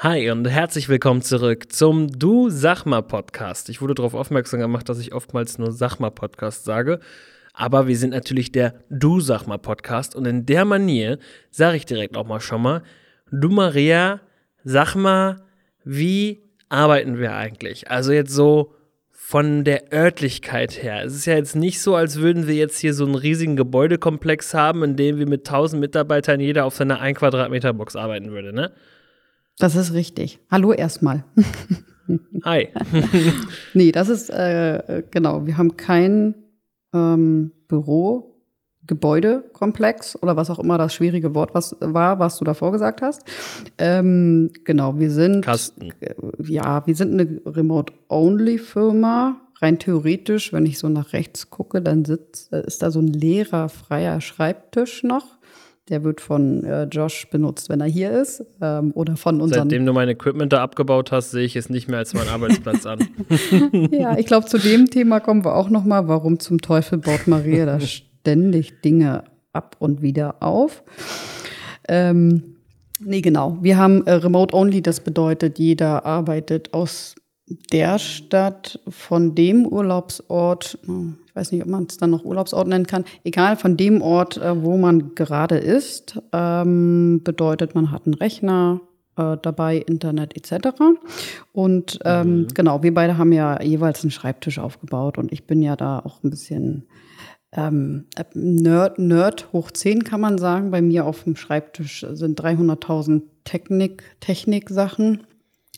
Hi und herzlich willkommen zurück zum Du Sachma Podcast. Ich wurde darauf aufmerksam gemacht, dass ich oftmals nur Sachma Podcast sage, aber wir sind natürlich der Du Sachma Podcast und in der Manier sage ich direkt auch mal schon mal, du Maria, sag mal, wie arbeiten wir eigentlich? Also jetzt so von der Örtlichkeit her. Es ist ja jetzt nicht so, als würden wir jetzt hier so einen riesigen Gebäudekomplex haben, in dem wir mit 1000 Mitarbeitern jeder auf seiner 1 Quadratmeter Box arbeiten würde, ne? Das ist richtig. Hallo erstmal. Hi. nee, das ist, äh, genau, wir haben kein ähm, Büro, Gebäudekomplex oder was auch immer das schwierige Wort was war, was du davor gesagt hast. Ähm, genau, wir sind Kasten. Äh, ja, wir sind eine Remote-Only-Firma. Rein theoretisch, wenn ich so nach rechts gucke, dann sitzt, äh, ist da so ein leerer, freier Schreibtisch noch. Der wird von äh, Josh benutzt, wenn er hier ist. Ähm, oder von unseren. Seitdem du mein Equipment da abgebaut hast, sehe ich es nicht mehr als meinen Arbeitsplatz an. ja, ich glaube, zu dem Thema kommen wir auch noch mal. Warum zum Teufel baut Maria da ständig Dinge ab und wieder auf? Ähm, nee, genau. Wir haben äh, Remote Only. Das bedeutet, jeder arbeitet aus der Stadt von dem Urlaubsort, ich weiß nicht, ob man es dann noch Urlaubsort nennen kann, egal von dem Ort, äh, wo man gerade ist, ähm, bedeutet, man hat einen Rechner äh, dabei, Internet etc. Und ähm, mhm. genau, wir beide haben ja jeweils einen Schreibtisch aufgebaut und ich bin ja da auch ein bisschen ähm, Nerd, Nerd hoch 10 kann man sagen. Bei mir auf dem Schreibtisch sind 300.000 Technik, Technik-Sachen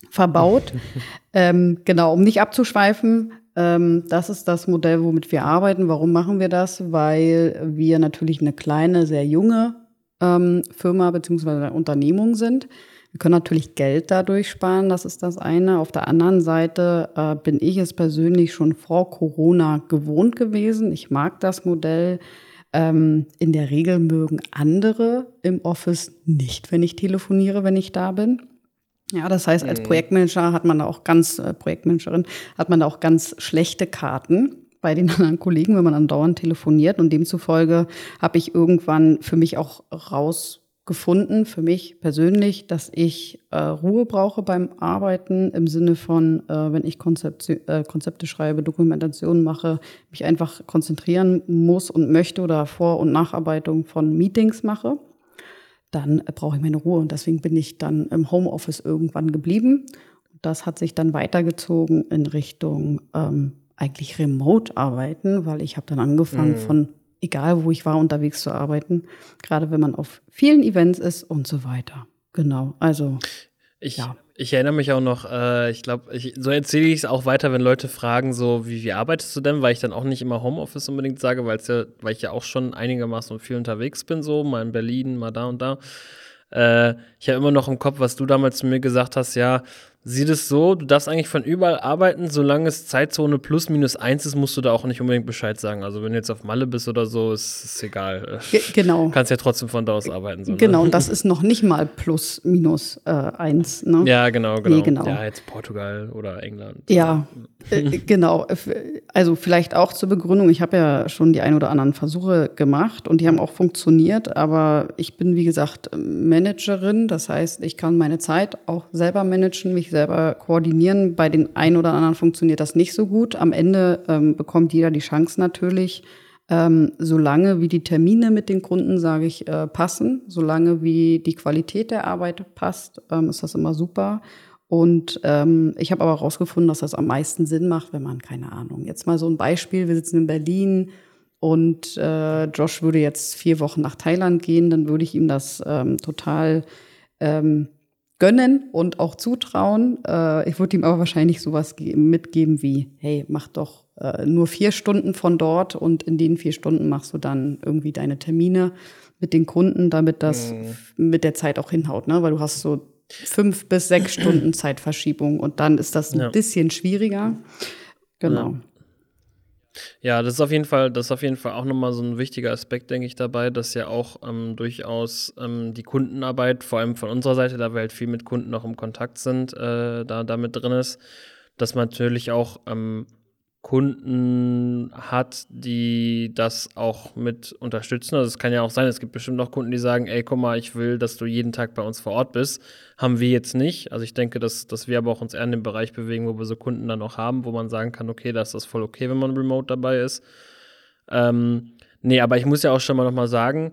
verbaut. ähm, genau, um nicht abzuschweifen, ähm, das ist das Modell, womit wir arbeiten. Warum machen wir das? Weil wir natürlich eine kleine, sehr junge ähm, Firma bzw. Unternehmung sind. Wir können natürlich Geld dadurch sparen, das ist das eine. Auf der anderen Seite äh, bin ich es persönlich schon vor Corona gewohnt gewesen. Ich mag das Modell. Ähm, in der Regel mögen andere im Office nicht, wenn ich telefoniere, wenn ich da bin. Ja, das heißt, als mhm. Projektmanager hat man da auch ganz, äh, Projektmanagerin, hat man da auch ganz schlechte Karten bei den anderen Kollegen, wenn man andauernd telefoniert. Und demzufolge habe ich irgendwann für mich auch rausgefunden, für mich persönlich, dass ich äh, Ruhe brauche beim Arbeiten im Sinne von, äh, wenn ich Konzepte, äh, Konzepte schreibe, Dokumentationen mache, mich einfach konzentrieren muss und möchte oder Vor- und Nacharbeitung von Meetings mache dann brauche ich meine Ruhe. Und deswegen bin ich dann im Homeoffice irgendwann geblieben. Das hat sich dann weitergezogen in Richtung ähm, eigentlich Remote-Arbeiten, weil ich habe dann angefangen mhm. von egal wo ich war unterwegs zu arbeiten, gerade wenn man auf vielen Events ist und so weiter. Genau, also ich, ja. Ich erinnere mich auch noch, äh, ich glaube, so erzähle ich es auch weiter, wenn Leute fragen, so, wie, wie arbeitest du denn? Weil ich dann auch nicht immer Homeoffice unbedingt sage, weil ja, weil ich ja auch schon einigermaßen viel unterwegs bin, so, mal in Berlin, mal da und da. Äh, ich habe immer noch im Kopf, was du damals zu mir gesagt hast, ja, sieht es so, du darfst eigentlich von überall arbeiten, solange es Zeitzone plus minus eins ist, musst du da auch nicht unbedingt Bescheid sagen. Also wenn du jetzt auf Malle bist oder so, ist es egal. Ge genau. Du kannst ja trotzdem von da aus arbeiten. So, ne? Genau, und das ist noch nicht mal plus minus äh, eins. Ne? Ja, genau, genau. Nee, genau. Ja, jetzt Portugal oder England. Ja, äh, genau. Also vielleicht auch zur Begründung, ich habe ja schon die ein oder anderen Versuche gemacht und die haben auch funktioniert, aber ich bin, wie gesagt, Managerin. Das heißt, ich kann meine Zeit auch selber managen, mich selber koordinieren. Bei den einen oder anderen funktioniert das nicht so gut. Am Ende ähm, bekommt jeder die Chance natürlich, ähm, solange wie die Termine mit den Kunden, sage ich, äh, passen, solange wie die Qualität der Arbeit passt, ähm, ist das immer super. Und ähm, ich habe aber herausgefunden, dass das am meisten Sinn macht, wenn man, keine Ahnung, jetzt mal so ein Beispiel, wir sitzen in Berlin und äh, Josh würde jetzt vier Wochen nach Thailand gehen, dann würde ich ihm das ähm, total ähm, gönnen und auch zutrauen. Äh, ich würde ihm aber wahrscheinlich sowas mitgeben wie, hey, mach doch äh, nur vier Stunden von dort und in den vier Stunden machst du dann irgendwie deine Termine mit den Kunden, damit das mhm. mit der Zeit auch hinhaut, ne? Weil du hast so fünf bis sechs Stunden Zeitverschiebung und dann ist das ein ja. bisschen schwieriger. Genau. Ja. Ja, das ist auf jeden Fall, das ist auf jeden Fall auch nochmal so ein wichtiger Aspekt, denke ich, dabei, dass ja auch ähm, durchaus ähm, die Kundenarbeit, vor allem von unserer Seite, da wir halt viel mit Kunden noch im Kontakt sind, äh, da damit drin ist, dass man natürlich auch ähm, Kunden hat, die das auch mit unterstützen. Also es kann ja auch sein, es gibt bestimmt noch Kunden, die sagen, ey, guck mal, ich will, dass du jeden Tag bei uns vor Ort bist. Haben wir jetzt nicht. Also ich denke, dass, dass wir aber auch uns eher in dem Bereich bewegen, wo wir so Kunden dann auch haben, wo man sagen kann, okay, da ist das voll okay, wenn man remote dabei ist. Ähm, nee, aber ich muss ja auch schon mal noch mal sagen,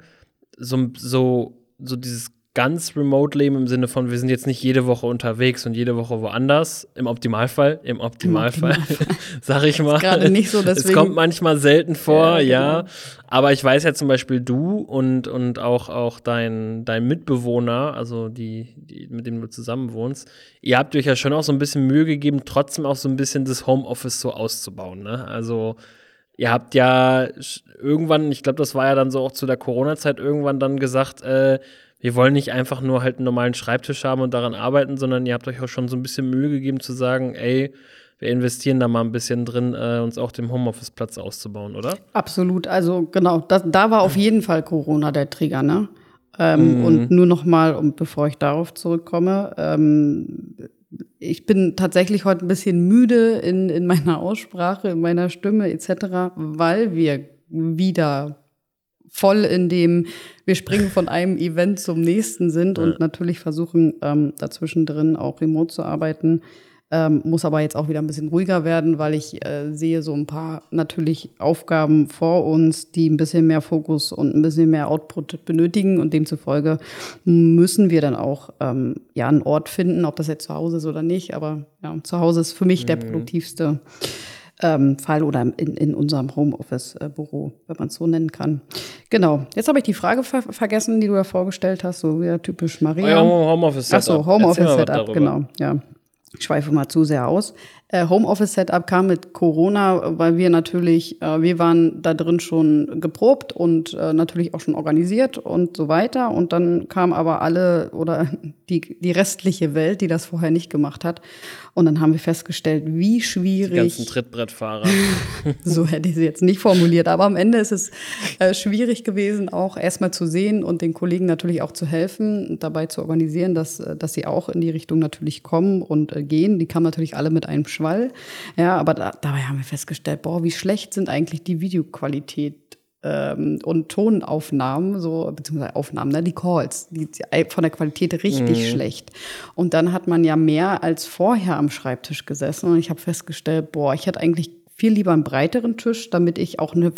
so, so, so dieses ganz remote leben im Sinne von, wir sind jetzt nicht jede Woche unterwegs und jede Woche woanders. Im Optimalfall, im Optimalfall, Im Optimalfall. sag ich mal. Gerade nicht so, deswegen. Es kommt manchmal selten vor, ja. Genau. Aber ich weiß ja zum Beispiel du und, und auch, auch dein, dein Mitbewohner, also die, die, mit dem du zusammen wohnst, ihr habt euch ja schon auch so ein bisschen Mühe gegeben, trotzdem auch so ein bisschen das Homeoffice so auszubauen, ne? Also, ihr habt ja irgendwann, ich glaube, das war ja dann so auch zu der Corona-Zeit irgendwann dann gesagt, äh, wir wollen nicht einfach nur halt einen normalen Schreibtisch haben und daran arbeiten, sondern ihr habt euch auch schon so ein bisschen Mühe gegeben zu sagen, ey, wir investieren da mal ein bisschen drin, äh, uns auch den Homeoffice-Platz auszubauen, oder? Absolut. Also genau, das, da war auf jeden Fall Corona der Trigger, ne? Ähm, mm. Und nur noch mal, und bevor ich darauf zurückkomme, ähm, ich bin tatsächlich heute ein bisschen müde in, in meiner Aussprache, in meiner Stimme etc., weil wir wieder voll in dem, wir springen von einem Event zum nächsten sind und natürlich versuchen, ähm, dazwischen drin auch remote zu arbeiten. Ähm, muss aber jetzt auch wieder ein bisschen ruhiger werden, weil ich äh, sehe so ein paar natürlich Aufgaben vor uns, die ein bisschen mehr Fokus und ein bisschen mehr Output benötigen und demzufolge müssen wir dann auch ähm, ja einen Ort finden, ob das jetzt zu Hause ist oder nicht. Aber ja, zu Hause ist für mich mhm. der produktivste ähm, Fall oder in, in unserem Homeoffice-Büro, wenn man es so nennen kann. Genau. Jetzt habe ich die Frage ver vergessen, die du ja vorgestellt hast, so wie typisch Maria. Ja, Homeoffice-Setup. Achso, Homeoffice-Setup, genau. Ja. Ich schweife mal zu sehr aus. Äh, Homeoffice-Setup kam mit Corona, weil wir natürlich, äh, wir waren da drin schon geprobt und äh, natürlich auch schon organisiert und so weiter. Und dann kam aber alle oder die, die restliche Welt, die das vorher nicht gemacht hat. Und dann haben wir festgestellt, wie schwierig. Die ganzen Trittbrettfahrer. so hätte ich sie jetzt nicht formuliert. Aber am Ende ist es äh, schwierig gewesen, auch erstmal zu sehen und den Kollegen natürlich auch zu helfen dabei zu organisieren, dass, äh, dass sie auch in die Richtung natürlich kommen und äh, gehen. Die kamen natürlich alle mit einem Schwall. Ja, aber da, dabei haben wir festgestellt, boah, wie schlecht sind eigentlich die Videoqualität ähm, und Tonaufnahmen, so, beziehungsweise Aufnahmen, ne, die Calls, die, die von der Qualität richtig mhm. schlecht. Und dann hat man ja mehr als vorher am Schreibtisch gesessen und ich habe festgestellt, boah, ich hätte eigentlich viel lieber einen breiteren Tisch, damit ich auch eine,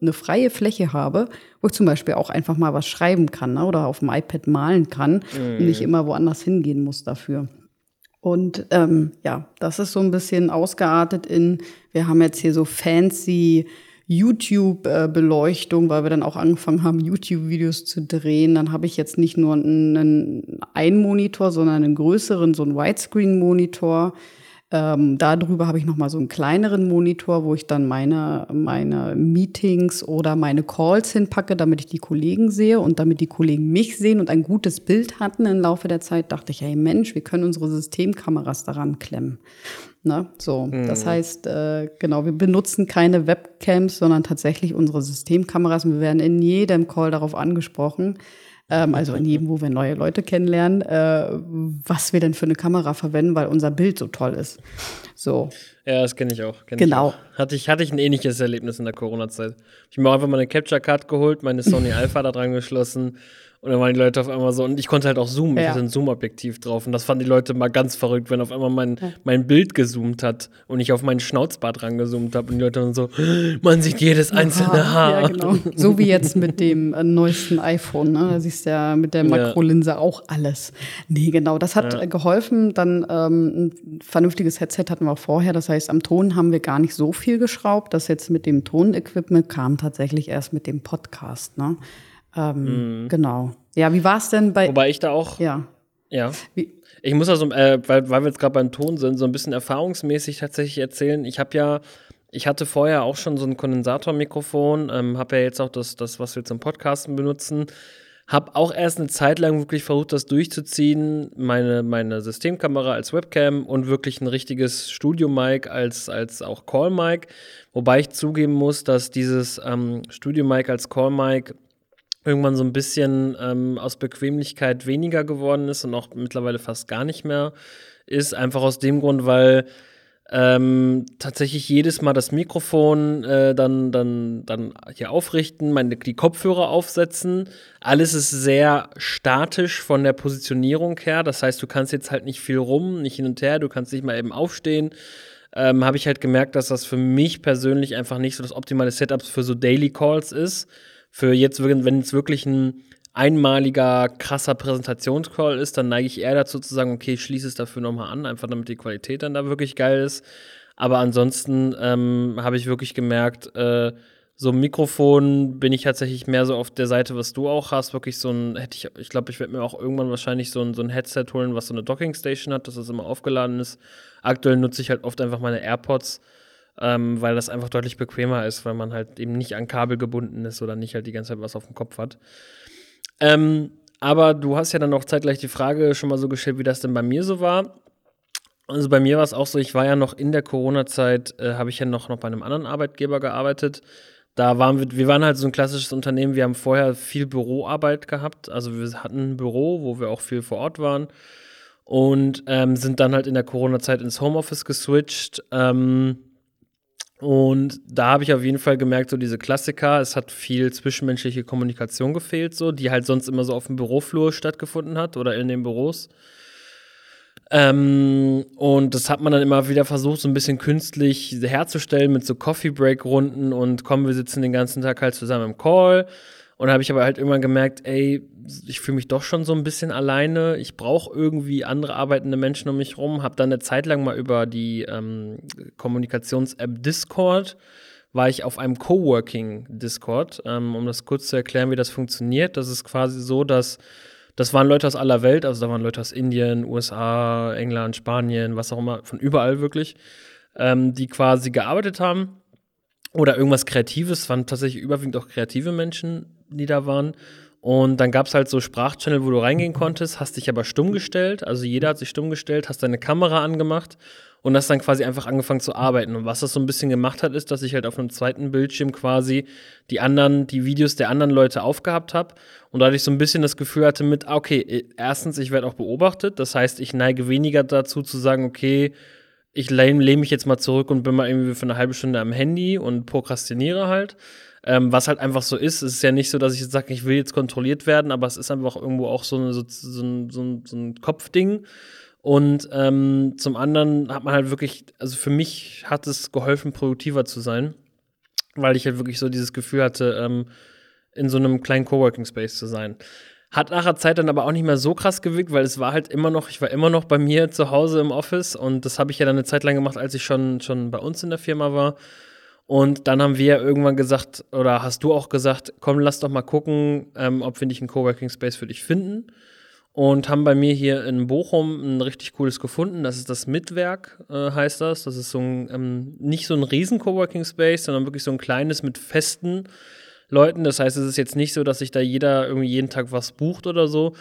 eine freie Fläche habe, wo ich zum Beispiel auch einfach mal was schreiben kann ne, oder auf dem iPad malen kann mhm. und nicht immer woanders hingehen muss dafür. Und ähm, ja, das ist so ein bisschen ausgeartet in, wir haben jetzt hier so fancy YouTube-Beleuchtung, weil wir dann auch angefangen haben, YouTube-Videos zu drehen. Dann habe ich jetzt nicht nur einen, einen Monitor, sondern einen größeren, so einen Widescreen-Monitor ähm, darüber habe ich noch mal so einen kleineren Monitor, wo ich dann meine, meine Meetings oder meine Calls hinpacke, damit ich die Kollegen sehe und damit die Kollegen mich sehen und ein gutes Bild hatten im Laufe der Zeit, dachte ich, hey Mensch, wir können unsere Systemkameras daran klemmen. Ne? So, mhm. das heißt, äh, genau, wir benutzen keine Webcams, sondern tatsächlich unsere Systemkameras und wir werden in jedem Call darauf angesprochen, ähm, also in jedem, wo wir neue Leute kennenlernen, äh, was wir denn für eine Kamera verwenden, weil unser Bild so toll ist. So. Ja, das kenne ich auch. Kenn genau. Ich auch. Hatte, ich, hatte ich ein ähnliches Erlebnis in der Corona-Zeit. Ich habe mir einfach mal eine Capture Card geholt, meine Sony Alpha da dran geschlossen und dann waren die Leute auf einmal so, und ich konnte halt auch zoomen, ja. ich hatte ein Zoom-Objektiv drauf. Und das fanden die Leute mal ganz verrückt, wenn auf einmal mein, ja. mein Bild gezoomt hat und ich auf meinen Schnauzbart rangezoomt habe. Und die Leute dann so, man sieht jedes einzelne Haar. Ja, genau. So wie jetzt mit dem äh, neuesten iPhone. Ne? Da siehst du ja mit der Makrolinse auch alles. Nee, genau. Das hat äh, geholfen. Dann ähm, ein vernünftiges Headset hatten wir auch vorher. Das heißt, am Ton haben wir gar nicht so viel geschraubt. Das jetzt mit dem Tonequipment kam tatsächlich erst mit dem Podcast. Ne? Ähm, mhm. Genau. Ja, wie war es denn bei. Wobei ich da auch. Ja. Ja. Wie? Ich muss also, äh, weil, weil wir jetzt gerade beim Ton sind, so ein bisschen erfahrungsmäßig tatsächlich erzählen. Ich habe ja. Ich hatte vorher auch schon so ein Kondensatormikrofon, ähm, habe ja jetzt auch das, das, was wir zum Podcasten benutzen. Habe auch erst eine Zeit lang wirklich versucht, das durchzuziehen. Meine, meine Systemkamera als Webcam und wirklich ein richtiges Studio-Mic als, als auch Call-Mic. Wobei ich zugeben muss, dass dieses ähm, Studio-Mic als Call-Mic irgendwann so ein bisschen ähm, aus Bequemlichkeit weniger geworden ist und auch mittlerweile fast gar nicht mehr ist. Einfach aus dem Grund, weil ähm, tatsächlich jedes Mal das Mikrofon äh, dann, dann, dann hier aufrichten, meine, die Kopfhörer aufsetzen. Alles ist sehr statisch von der Positionierung her. Das heißt, du kannst jetzt halt nicht viel rum, nicht hin und her, du kannst nicht mal eben aufstehen. Ähm, Habe ich halt gemerkt, dass das für mich persönlich einfach nicht so das optimale Setup für so Daily Calls ist. Für jetzt, wenn es wirklich ein einmaliger, krasser Präsentationscall ist, dann neige ich eher dazu zu sagen, okay, ich schließe es dafür nochmal an, einfach damit die Qualität dann da wirklich geil ist. Aber ansonsten ähm, habe ich wirklich gemerkt, äh, so ein Mikrofon bin ich tatsächlich mehr so auf der Seite, was du auch hast. Wirklich so ein, hätte ich, ich glaube, ich werde mir auch irgendwann wahrscheinlich so ein, so ein Headset holen, was so eine Dockingstation hat, dass das immer aufgeladen ist. Aktuell nutze ich halt oft einfach meine AirPods, ähm, weil das einfach deutlich bequemer ist, weil man halt eben nicht an Kabel gebunden ist oder nicht halt die ganze Zeit was auf dem Kopf hat. Ähm, aber du hast ja dann auch zeitgleich die Frage schon mal so gestellt, wie das denn bei mir so war. Also bei mir war es auch so, ich war ja noch in der Corona-Zeit, äh, habe ich ja noch, noch bei einem anderen Arbeitgeber gearbeitet. Da waren wir, wir waren halt so ein klassisches Unternehmen, wir haben vorher viel Büroarbeit gehabt. Also wir hatten ein Büro, wo wir auch viel vor Ort waren. Und ähm, sind dann halt in der Corona-Zeit ins Homeoffice geswitcht. Ähm, und da habe ich auf jeden Fall gemerkt, so diese Klassiker, es hat viel zwischenmenschliche Kommunikation gefehlt, so, die halt sonst immer so auf dem Büroflur stattgefunden hat oder in den Büros. Ähm, und das hat man dann immer wieder versucht, so ein bisschen künstlich herzustellen mit so Coffee Break Runden und komm, wir sitzen den ganzen Tag halt zusammen im Call. Und da habe ich aber halt immer gemerkt, ey, ich fühle mich doch schon so ein bisschen alleine. Ich brauche irgendwie andere arbeitende Menschen um mich rum. Habe dann eine Zeit lang mal über die ähm, Kommunikations-App Discord war ich auf einem Coworking-Discord, ähm, um das kurz zu erklären, wie das funktioniert. Das ist quasi so, dass das waren Leute aus aller Welt, also da waren Leute aus Indien, USA, England, Spanien, was auch immer, von überall wirklich, ähm, die quasi gearbeitet haben oder irgendwas Kreatives, Es waren tatsächlich überwiegend auch kreative Menschen, die da waren. Und dann gab es halt so Sprachchannel, wo du reingehen konntest, hast dich aber stumm gestellt. Also jeder hat sich stumm gestellt, hast deine Kamera angemacht und hast dann quasi einfach angefangen zu arbeiten. Und was das so ein bisschen gemacht hat, ist, dass ich halt auf einem zweiten Bildschirm quasi die anderen, die Videos der anderen Leute aufgehabt habe und dadurch so ein bisschen das Gefühl hatte mit, ah, okay, erstens, ich werde auch beobachtet. Das heißt, ich neige weniger dazu zu sagen, okay, ich lehne mich jetzt mal zurück und bin mal irgendwie für eine halbe Stunde am Handy und prokrastiniere halt. Ähm, was halt einfach so ist, es ist ja nicht so, dass ich jetzt sage, ich will jetzt kontrolliert werden, aber es ist einfach irgendwo auch so, eine, so, so, ein, so, so ein Kopfding. Und ähm, zum anderen hat man halt wirklich, also für mich hat es geholfen, produktiver zu sein, weil ich halt wirklich so dieses Gefühl hatte, ähm, in so einem kleinen Coworking Space zu sein. Hat nachher Zeit dann aber auch nicht mehr so krass gewirkt, weil es war halt immer noch, ich war immer noch bei mir zu Hause im Office und das habe ich ja dann eine Zeit lang gemacht, als ich schon, schon bei uns in der Firma war. Und dann haben wir irgendwann gesagt, oder hast du auch gesagt, komm, lass doch mal gucken, ähm, ob wir nicht einen Coworking Space für dich finden. Und haben bei mir hier in Bochum ein richtig cooles gefunden. Das ist das Mitwerk, äh, heißt das. Das ist so ein, ähm, nicht so ein riesen Coworking Space, sondern wirklich so ein kleines mit festen Leuten. Das heißt, es ist jetzt nicht so, dass sich da jeder irgendwie jeden Tag was bucht oder so,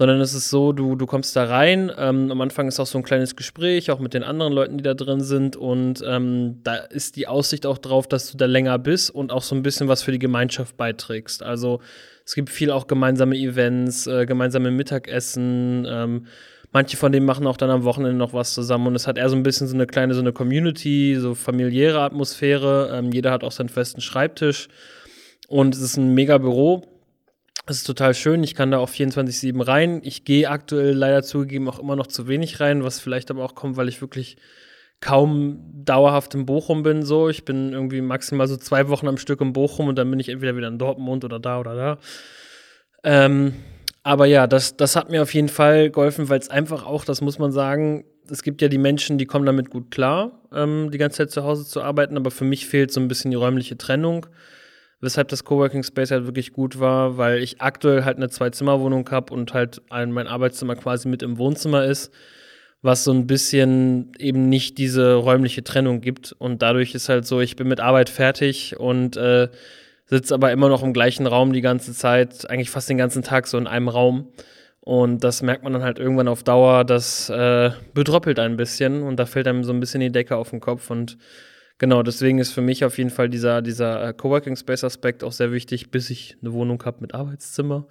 sondern es ist so, du, du kommst da rein, ähm, am Anfang ist auch so ein kleines Gespräch, auch mit den anderen Leuten, die da drin sind und ähm, da ist die Aussicht auch drauf, dass du da länger bist und auch so ein bisschen was für die Gemeinschaft beiträgst. Also es gibt viel auch gemeinsame Events, äh, gemeinsame Mittagessen, ähm, manche von denen machen auch dann am Wochenende noch was zusammen und es hat eher so ein bisschen so eine kleine, so eine Community, so familiäre Atmosphäre, ähm, jeder hat auch seinen festen Schreibtisch und es ist ein mega Büro es ist total schön. Ich kann da auch 24-7 rein. Ich gehe aktuell leider zugegeben auch immer noch zu wenig rein, was vielleicht aber auch kommt, weil ich wirklich kaum dauerhaft in Bochum bin. So, ich bin irgendwie maximal so zwei Wochen am Stück in Bochum und dann bin ich entweder wieder in Dortmund oder da oder da. Ähm, aber ja, das, das hat mir auf jeden Fall geholfen, weil es einfach auch, das muss man sagen, es gibt ja die Menschen, die kommen damit gut klar, ähm, die ganze Zeit zu Hause zu arbeiten, aber für mich fehlt so ein bisschen die räumliche Trennung weshalb das Coworking Space halt wirklich gut war, weil ich aktuell halt eine Zwei-Zimmer-Wohnung habe und halt ein, mein Arbeitszimmer quasi mit im Wohnzimmer ist, was so ein bisschen eben nicht diese räumliche Trennung gibt. Und dadurch ist halt so, ich bin mit Arbeit fertig und äh, sitze aber immer noch im gleichen Raum die ganze Zeit, eigentlich fast den ganzen Tag so in einem Raum. Und das merkt man dann halt irgendwann auf Dauer, das äh, bedroppelt ein bisschen und da fällt einem so ein bisschen die Decke auf den Kopf und Genau, deswegen ist für mich auf jeden Fall dieser, dieser äh, Coworking Space Aspekt auch sehr wichtig, bis ich eine Wohnung habe mit Arbeitszimmer.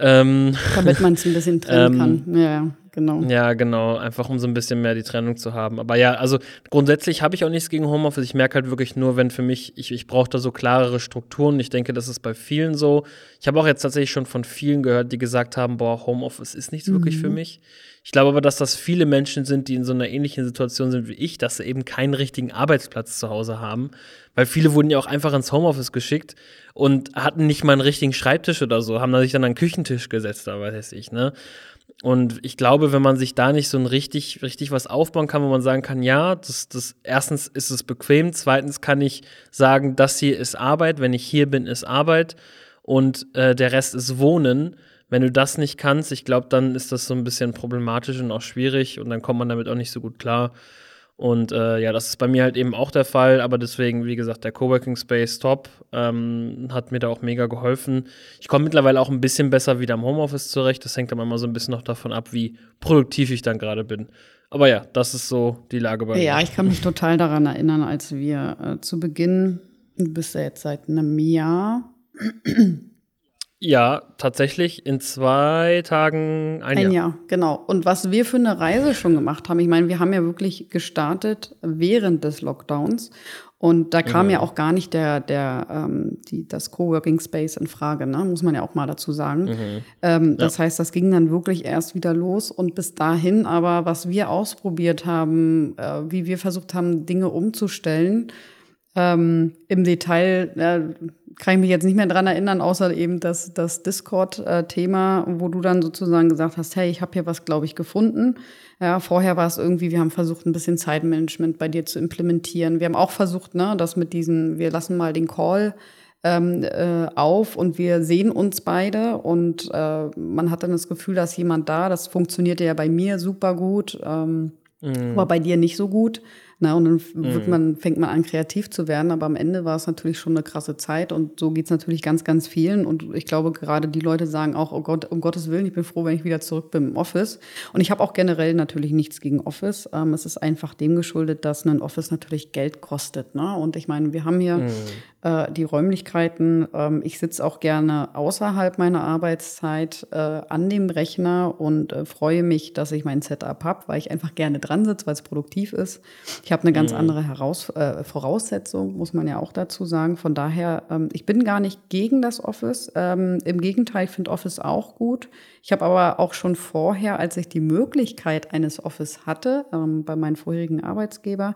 Ähm, Damit man es ein bisschen trennen ähm, kann. Ja, genau. Ja, genau. Einfach um so ein bisschen mehr die Trennung zu haben. Aber ja, also grundsätzlich habe ich auch nichts gegen Homeoffice. Ich merke halt wirklich nur, wenn für mich, ich, ich brauche da so klarere Strukturen. Ich denke, das ist bei vielen so. Ich habe auch jetzt tatsächlich schon von vielen gehört, die gesagt haben, boah, Homeoffice ist nichts mhm. wirklich für mhm. mich. Ich glaube aber, dass das viele Menschen sind, die in so einer ähnlichen Situation sind wie ich, dass sie eben keinen richtigen Arbeitsplatz zu Hause haben. Weil viele wurden ja auch einfach ins Homeoffice geschickt und hatten nicht mal einen richtigen Schreibtisch oder so, haben sich dann an einen Küchentisch gesetzt, da weiß ich, ne? Und ich glaube, wenn man sich da nicht so ein richtig, richtig was aufbauen kann, wo man sagen kann, ja, das, das erstens ist es bequem, zweitens kann ich sagen, das hier ist Arbeit, wenn ich hier bin, ist Arbeit und äh, der Rest ist Wohnen wenn du das nicht kannst, ich glaube, dann ist das so ein bisschen problematisch und auch schwierig und dann kommt man damit auch nicht so gut klar. Und äh, ja, das ist bei mir halt eben auch der Fall, aber deswegen, wie gesagt, der Coworking Space top, ähm, hat mir da auch mega geholfen. Ich komme mittlerweile auch ein bisschen besser wieder im Homeoffice zurecht. Das hängt aber immer so ein bisschen noch davon ab, wie produktiv ich dann gerade bin. Aber ja, das ist so die Lage bei mir. Ja, ich kann mich total daran erinnern, als wir äh, zu Beginn, du bist ja jetzt seit einem Jahr ja, tatsächlich in zwei Tagen ein, ein Jahr. Jahr. Genau. Und was wir für eine Reise schon gemacht haben, ich meine, wir haben ja wirklich gestartet während des Lockdowns. Und da kam ja, ja auch gar nicht der, der, ähm, die, das Coworking Space in Frage, ne? muss man ja auch mal dazu sagen. Mhm. Ähm, das ja. heißt, das ging dann wirklich erst wieder los. Und bis dahin aber, was wir ausprobiert haben, äh, wie wir versucht haben, Dinge umzustellen, ähm, im Detail, äh, kann ich mich jetzt nicht mehr dran erinnern, außer eben das, das Discord-Thema, wo du dann sozusagen gesagt hast, hey, ich habe hier was, glaube ich, gefunden. Ja, vorher war es irgendwie, wir haben versucht, ein bisschen Zeitmanagement bei dir zu implementieren. Wir haben auch versucht, ne, das mit diesen, wir lassen mal den Call ähm, äh, auf und wir sehen uns beide und äh, man hat dann das Gefühl, dass jemand da, das funktionierte ja bei mir super gut, ähm, mhm. aber bei dir nicht so gut. Na, und dann wird mhm. man, fängt man an, kreativ zu werden. Aber am Ende war es natürlich schon eine krasse Zeit. Und so geht es natürlich ganz, ganz vielen. Und ich glaube, gerade die Leute sagen auch, oh Gott, um Gottes Willen, ich bin froh, wenn ich wieder zurück bin im Office. Und ich habe auch generell natürlich nichts gegen Office. Ähm, es ist einfach dem geschuldet, dass ein Office natürlich Geld kostet. Ne? Und ich meine, wir haben hier mhm äh, die Räumlichkeiten. Ähm, ich sitze auch gerne außerhalb meiner Arbeitszeit äh, an dem Rechner und äh, freue mich, dass ich mein Setup habe, weil ich einfach gerne dran sitze, weil es produktiv ist. Ich habe eine ganz mhm. andere Heraus äh, Voraussetzung, muss man ja auch dazu sagen. Von daher, ähm, ich bin gar nicht gegen das Office. Ähm, Im Gegenteil, ich finde Office auch gut. Ich habe aber auch schon vorher, als ich die Möglichkeit eines Office hatte, ähm, bei meinem vorherigen Arbeitsgeber,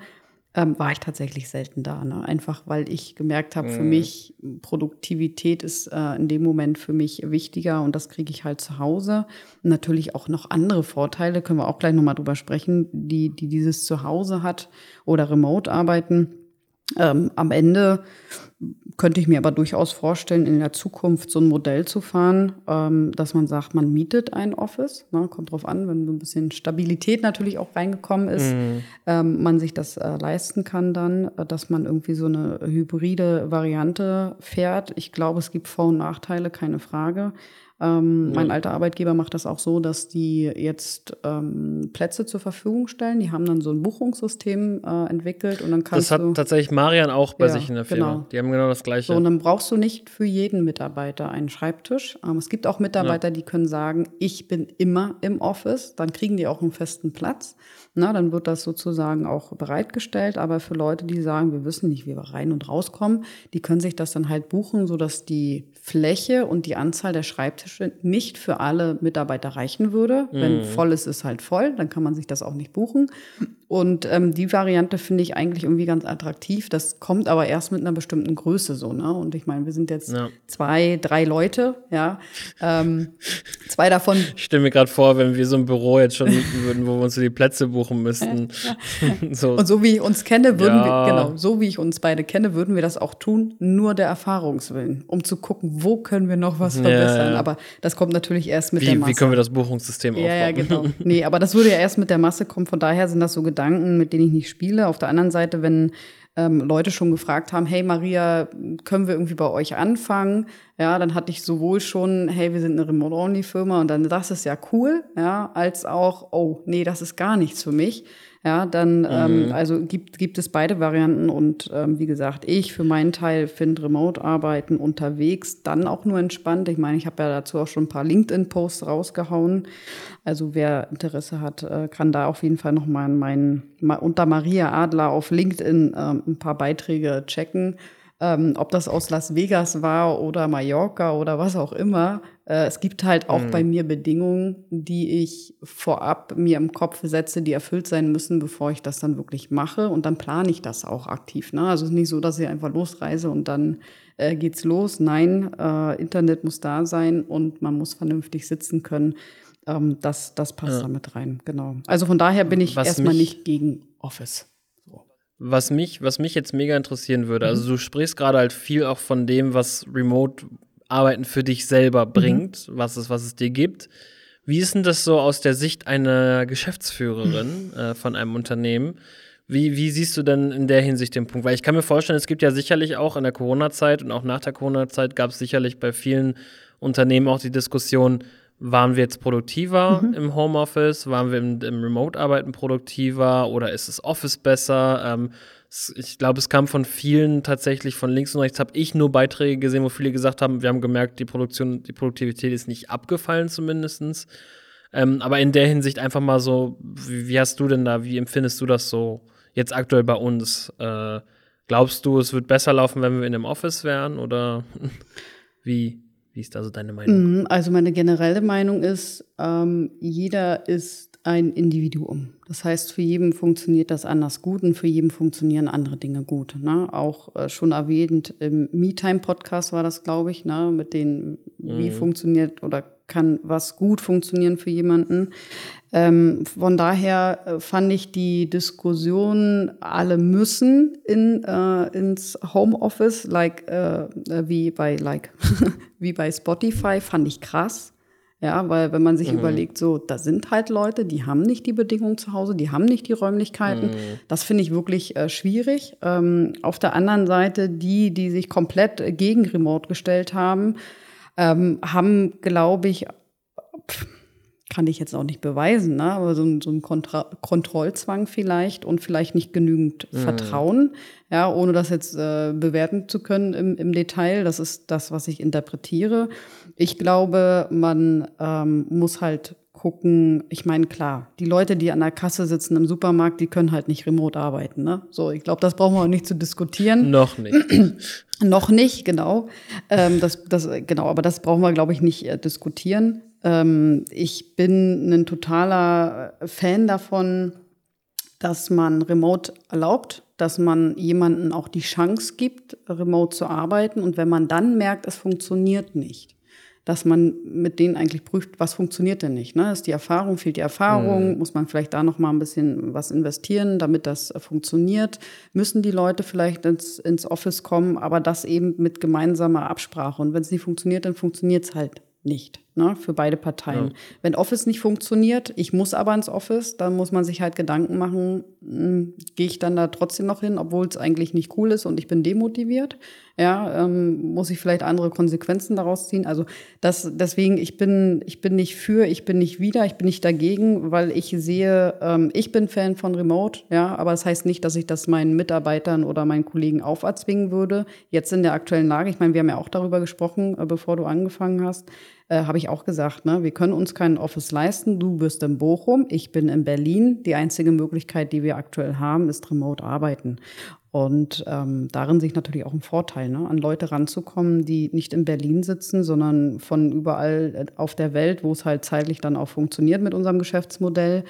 ähm, war ich tatsächlich selten da. Ne? Einfach weil ich gemerkt habe, mhm. für mich Produktivität ist äh, in dem Moment für mich wichtiger und das kriege ich halt zu Hause. Und natürlich auch noch andere Vorteile, können wir auch gleich nochmal drüber sprechen, die, die dieses Zuhause hat oder Remote-Arbeiten. Ähm, am Ende könnte ich mir aber durchaus vorstellen, in der Zukunft so ein Modell zu fahren, ähm, dass man sagt, man mietet ein Office. Ne, kommt drauf an, wenn so ein bisschen Stabilität natürlich auch reingekommen ist, mhm. ähm, man sich das äh, leisten kann dann, äh, dass man irgendwie so eine hybride Variante fährt. Ich glaube, es gibt Vor- und Nachteile, keine Frage. Ähm, ja. Mein alter Arbeitgeber macht das auch so, dass die jetzt ähm, Plätze zur Verfügung stellen. Die haben dann so ein Buchungssystem äh, entwickelt und dann kannst Das hat du, tatsächlich Marian auch bei ja, sich in der Firma. Genau. Die haben genau das Gleiche. So, und dann brauchst du nicht für jeden Mitarbeiter einen Schreibtisch. Ähm, es gibt auch Mitarbeiter, ja. die können sagen, ich bin immer im Office. Dann kriegen die auch einen festen Platz. Na, dann wird das sozusagen auch bereitgestellt. Aber für Leute, die sagen, wir wissen nicht, wie wir rein und rauskommen, die können sich das dann halt buchen, sodass die Fläche und die Anzahl der Schreibtische nicht für alle Mitarbeiter reichen würde. Mhm. Wenn voll ist, ist halt voll, dann kann man sich das auch nicht buchen. Und ähm, die Variante finde ich eigentlich irgendwie ganz attraktiv. Das kommt aber erst mit einer bestimmten Größe so. Ne? Und ich meine, wir sind jetzt ja. zwei, drei Leute, ja. Ähm, zwei davon. Ich stelle mir gerade vor, wenn wir so ein Büro jetzt schon würden, wo wir uns so die Plätze buchen müssten. so. Und so wie ich uns kenne, würden ja. wir, genau, so wie ich uns beide kenne, würden wir das auch tun, nur der Erfahrungswillen, um zu gucken, wo können wir noch was verbessern. Ja. Aber das kommt natürlich erst mit wie, der Masse. Wie können wir das Buchungssystem aufbauen? Ja, genau. Nee, aber das würde ja erst mit der Masse kommen. Von daher sind das so Gedanken, Gedanken, mit denen ich nicht spiele. Auf der anderen Seite, wenn ähm, Leute schon gefragt haben, hey Maria, können wir irgendwie bei euch anfangen? Ja, dann hatte ich sowohl schon, hey, wir sind eine Remote-Only-Firma und dann, das ist ja cool, ja, als auch, oh, nee, das ist gar nichts für mich. Ja, dann, ähm, mhm. ähm, also gibt, gibt es beide Varianten und ähm, wie gesagt, ich für meinen Teil finde Remote-Arbeiten unterwegs dann auch nur entspannt. Ich meine, ich habe ja dazu auch schon ein paar LinkedIn-Posts rausgehauen. Also wer Interesse hat, äh, kann da auf jeden Fall noch mal meinen, unter Maria Adler auf LinkedIn äh, ein paar Beiträge checken. Ähm, ob das aus Las Vegas war oder Mallorca oder was auch immer. Äh, es gibt halt auch mhm. bei mir Bedingungen, die ich vorab mir im Kopf setze, die erfüllt sein müssen, bevor ich das dann wirklich mache. Und dann plane ich das auch aktiv. Ne? Also es ist nicht so, dass ich einfach losreise und dann äh, geht's los. Nein, äh, Internet muss da sein und man muss vernünftig sitzen können. Ähm, das, das passt ja. damit rein, genau. Also von daher bin ich Was erstmal nicht gegen Office. Was mich, was mich jetzt mega interessieren würde, also mhm. du sprichst gerade halt viel auch von dem, was Remote-Arbeiten für dich selber mhm. bringt, mhm. was, es, was es dir gibt. Wie ist denn das so aus der Sicht einer Geschäftsführerin mhm. äh, von einem Unternehmen? Wie, wie siehst du denn in der Hinsicht den Punkt? Weil ich kann mir vorstellen, es gibt ja sicherlich auch in der Corona-Zeit und auch nach der Corona-Zeit gab es sicherlich bei vielen Unternehmen auch die Diskussion, waren wir jetzt produktiver mhm. im Homeoffice? Waren wir im, im Remote-Arbeiten produktiver oder ist das Office besser? Ähm, ich glaube, es kam von vielen tatsächlich von links und rechts, habe ich nur Beiträge gesehen, wo viele gesagt haben, wir haben gemerkt, die Produktion, die Produktivität ist nicht abgefallen zumindest. Ähm, aber in der Hinsicht einfach mal so, wie, wie, hast du denn da, wie empfindest du das so jetzt aktuell bei uns? Äh, glaubst du, es wird besser laufen, wenn wir in einem Office wären oder wie? Wie ist da so deine Meinung? Mhm, also meine generelle Meinung ist, ähm, jeder ist ein Individuum. Das heißt, für jeden funktioniert das anders gut und für jeden funktionieren andere Dinge gut. Ne? Auch äh, schon erwähnt im MeTime-Podcast war das, glaube ich, ne? mit den, wie mhm. funktioniert oder kann was gut funktionieren für jemanden. Ähm, von daher äh, fand ich die Diskussion, alle müssen in, äh, ins Homeoffice, like, äh, äh wie bei, like, wie bei Spotify, fand ich krass. Ja, weil wenn man sich mhm. überlegt, so, da sind halt Leute, die haben nicht die Bedingungen zu Hause, die haben nicht die Räumlichkeiten. Mhm. Das finde ich wirklich äh, schwierig. Ähm, auf der anderen Seite, die, die sich komplett gegen Remote gestellt haben, ähm, haben, glaube ich, pff, kann ich jetzt auch nicht beweisen, ne? aber so ein, so ein Kontra Kontrollzwang vielleicht und vielleicht nicht genügend mhm. Vertrauen, ja, ohne das jetzt äh, bewerten zu können im, im Detail. Das ist das, was ich interpretiere. Ich glaube, man ähm, muss halt gucken, ich meine, klar, die Leute, die an der Kasse sitzen im Supermarkt, die können halt nicht remote arbeiten. Ne? So, ich glaube, das brauchen wir auch nicht zu diskutieren. Noch nicht. Noch nicht, genau. Ähm, das, das, genau, aber das brauchen wir, glaube ich, nicht äh, diskutieren. Ähm, ich bin ein totaler Fan davon, dass man Remote erlaubt, dass man jemanden auch die Chance gibt, remote zu arbeiten. Und wenn man dann merkt, es funktioniert nicht, dass man mit denen eigentlich prüft, was funktioniert denn nicht. Ne? Ist die Erfahrung, fehlt die Erfahrung, mhm. muss man vielleicht da noch mal ein bisschen was investieren, damit das funktioniert. Müssen die Leute vielleicht ins, ins Office kommen, aber das eben mit gemeinsamer Absprache. Und wenn es nicht funktioniert, dann funktioniert es halt nicht ne, für beide Parteien. Ja. Wenn Office nicht funktioniert, ich muss aber ins Office, dann muss man sich halt Gedanken machen, hm, gehe ich dann da trotzdem noch hin, obwohl es eigentlich nicht cool ist und ich bin demotiviert. Ja, ähm, muss ich vielleicht andere Konsequenzen daraus ziehen. Also das, deswegen, ich bin, ich bin nicht für, ich bin nicht wieder, ich bin nicht dagegen, weil ich sehe, ähm, ich bin Fan von Remote, ja, aber das heißt nicht, dass ich das meinen Mitarbeitern oder meinen Kollegen auferzwingen würde. Jetzt in der aktuellen Lage, ich meine, wir haben ja auch darüber gesprochen, äh, bevor du angefangen hast äh, habe ich auch gesagt, ne, wir können uns keinen Office leisten. Du bist in Bochum, ich bin in Berlin. Die einzige Möglichkeit, die wir aktuell haben, ist remote arbeiten. Und ähm, darin sehe ich natürlich auch einen Vorteil, ne, an Leute ranzukommen, die nicht in Berlin sitzen, sondern von überall äh, auf der Welt, wo es halt zeitlich dann auch funktioniert mit unserem Geschäftsmodell.